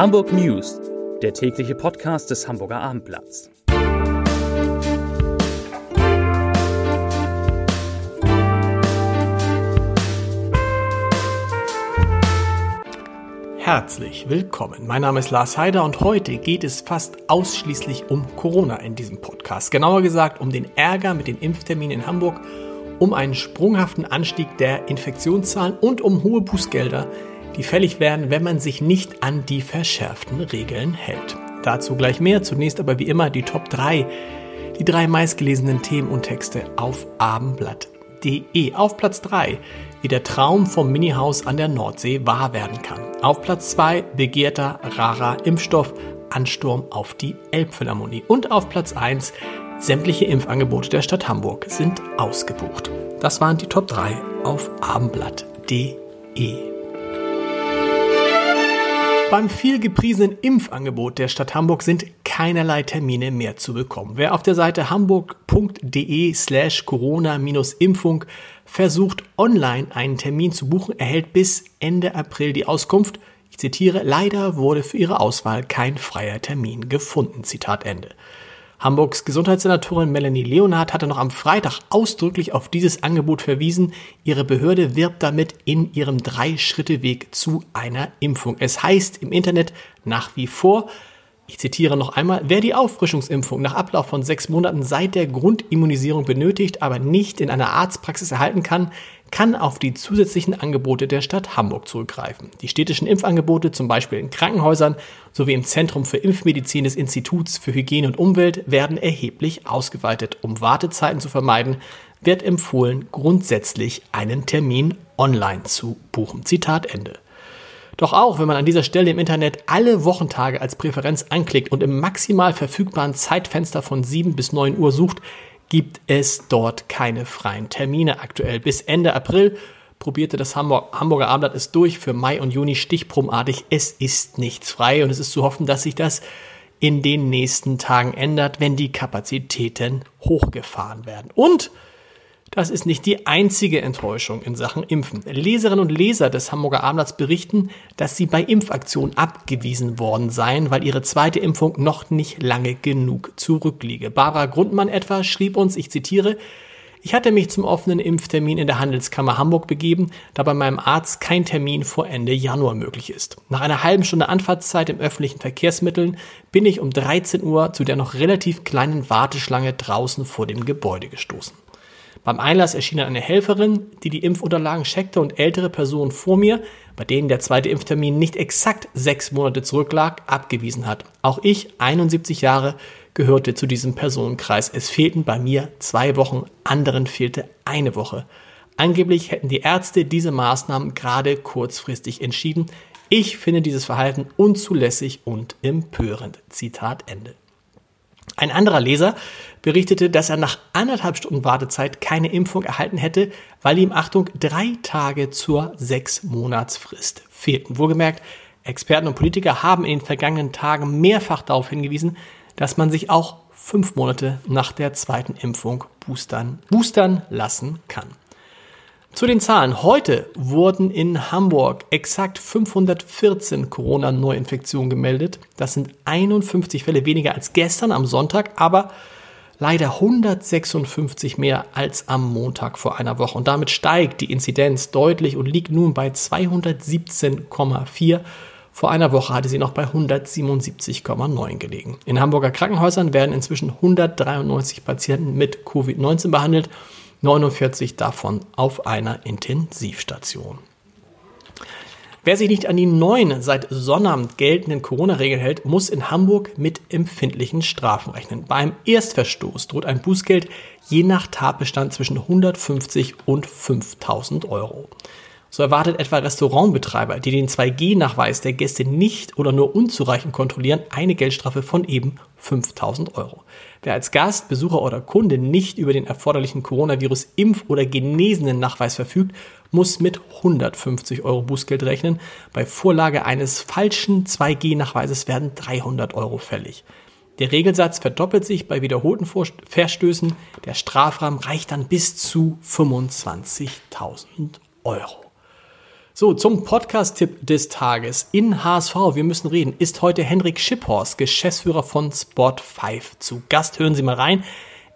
Hamburg News, der tägliche Podcast des Hamburger Abendblatts. Herzlich willkommen. Mein Name ist Lars Heider und heute geht es fast ausschließlich um Corona in diesem Podcast. Genauer gesagt um den Ärger mit den Impfterminen in Hamburg, um einen sprunghaften Anstieg der Infektionszahlen und um hohe Bußgelder, die fällig werden, wenn man sich nicht an die verschärften Regeln hält. Dazu gleich mehr, zunächst aber wie immer die Top 3, die drei meistgelesenen Themen und Texte auf abendblatt.de. Auf Platz 3, wie der Traum vom Minihaus an der Nordsee wahr werden kann. Auf Platz 2, begehrter, rarer Impfstoff, Ansturm auf die Elbphilharmonie. Und auf Platz 1, sämtliche Impfangebote der Stadt Hamburg sind ausgebucht. Das waren die Top 3 auf abendblatt.de. Beim viel gepriesenen Impfangebot der Stadt Hamburg sind keinerlei Termine mehr zu bekommen. Wer auf der Seite hamburg.de slash corona-impfung versucht, online einen Termin zu buchen, erhält bis Ende April die Auskunft, ich zitiere, leider wurde für Ihre Auswahl kein freier Termin gefunden. Zitat Ende. Hamburgs Gesundheitssenatorin Melanie Leonhardt hatte noch am Freitag ausdrücklich auf dieses Angebot verwiesen. Ihre Behörde wirbt damit in ihrem Drei-Schritte-Weg zu einer Impfung. Es heißt im Internet nach wie vor, ich zitiere noch einmal, wer die Auffrischungsimpfung nach Ablauf von sechs Monaten seit der Grundimmunisierung benötigt, aber nicht in einer Arztpraxis erhalten kann, kann auf die zusätzlichen Angebote der Stadt Hamburg zurückgreifen. Die städtischen Impfangebote, zum Beispiel in Krankenhäusern sowie im Zentrum für Impfmedizin des Instituts für Hygiene und Umwelt, werden erheblich ausgeweitet. Um Wartezeiten zu vermeiden, wird empfohlen, grundsätzlich einen Termin online zu buchen. Zitat Ende. Doch auch wenn man an dieser Stelle im Internet alle Wochentage als Präferenz anklickt und im maximal verfügbaren Zeitfenster von 7 bis 9 Uhr sucht, gibt es dort keine freien Termine aktuell. Bis Ende April probierte das Hamburg, Hamburger Abendblatt es durch für Mai und Juni stichprobenartig. Es ist nichts frei und es ist zu hoffen, dass sich das in den nächsten Tagen ändert, wenn die Kapazitäten hochgefahren werden. Und das ist nicht die einzige Enttäuschung in Sachen Impfen. Leserinnen und Leser des Hamburger Abendblatts berichten, dass sie bei Impfaktionen abgewiesen worden seien, weil ihre zweite Impfung noch nicht lange genug zurückliege. Barbara Grundmann etwa schrieb uns, ich zitiere, ich hatte mich zum offenen Impftermin in der Handelskammer Hamburg begeben, da bei meinem Arzt kein Termin vor Ende Januar möglich ist. Nach einer halben Stunde Anfahrtszeit im öffentlichen Verkehrsmitteln bin ich um 13 Uhr zu der noch relativ kleinen Warteschlange draußen vor dem Gebäude gestoßen. Beim Einlass erschien eine Helferin, die die Impfunterlagen checkte und ältere Personen vor mir, bei denen der zweite Impftermin nicht exakt sechs Monate zurücklag, abgewiesen hat. Auch ich, 71 Jahre, gehörte zu diesem Personenkreis. Es fehlten bei mir zwei Wochen, anderen fehlte eine Woche. Angeblich hätten die Ärzte diese Maßnahmen gerade kurzfristig entschieden. Ich finde dieses Verhalten unzulässig und empörend. Zitat Ende. Ein anderer Leser berichtete, dass er nach anderthalb Stunden Wartezeit keine Impfung erhalten hätte, weil ihm, Achtung, drei Tage zur sechs Monatsfrist fehlten. Wohlgemerkt, Experten und Politiker haben in den vergangenen Tagen mehrfach darauf hingewiesen, dass man sich auch fünf Monate nach der zweiten Impfung boostern, boostern lassen kann. Zu den Zahlen. Heute wurden in Hamburg exakt 514 Corona-Neuinfektionen gemeldet. Das sind 51 Fälle weniger als gestern am Sonntag, aber leider 156 mehr als am Montag vor einer Woche. Und damit steigt die Inzidenz deutlich und liegt nun bei 217,4. Vor einer Woche hatte sie noch bei 177,9 gelegen. In Hamburger Krankenhäusern werden inzwischen 193 Patienten mit Covid-19 behandelt 49 davon auf einer Intensivstation. Wer sich nicht an die neuen seit Sonnabend geltenden Corona-Regeln hält, muss in Hamburg mit empfindlichen Strafen rechnen. Beim Erstverstoß droht ein Bußgeld je nach Tatbestand zwischen 150 und 5000 Euro. So erwartet etwa Restaurantbetreiber, die den 2G-Nachweis der Gäste nicht oder nur unzureichend kontrollieren, eine Geldstrafe von eben 5000 Euro. Wer als Gast, Besucher oder Kunde nicht über den erforderlichen Coronavirus-Impf- oder genesenen Nachweis verfügt, muss mit 150 Euro Bußgeld rechnen. Bei Vorlage eines falschen 2G-Nachweises werden 300 Euro fällig. Der Regelsatz verdoppelt sich bei wiederholten Verstößen. Der Strafrahmen reicht dann bis zu 25.000 Euro. So, zum Podcast-Tipp des Tages. In HSV, wir müssen reden, ist heute Henrik Schipphorst, Geschäftsführer von Sport5 zu Gast. Hören Sie mal rein.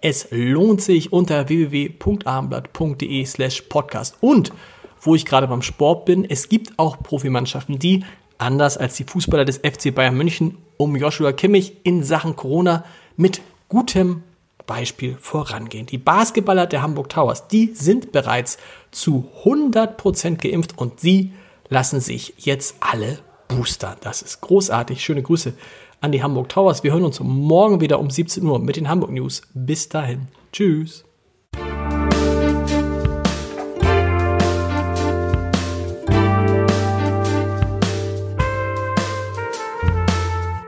Es lohnt sich unter www.abendblatt.de slash podcast. Und, wo ich gerade beim Sport bin, es gibt auch Profimannschaften, die, anders als die Fußballer des FC Bayern München, um Joshua Kimmich in Sachen Corona mit gutem Beispiel vorangehen. Die Basketballer der Hamburg Towers, die sind bereits zu 100% geimpft und sie lassen sich jetzt alle boostern. Das ist großartig. Schöne Grüße an die Hamburg Towers. Wir hören uns morgen wieder um 17 Uhr mit den Hamburg News. Bis dahin. Tschüss.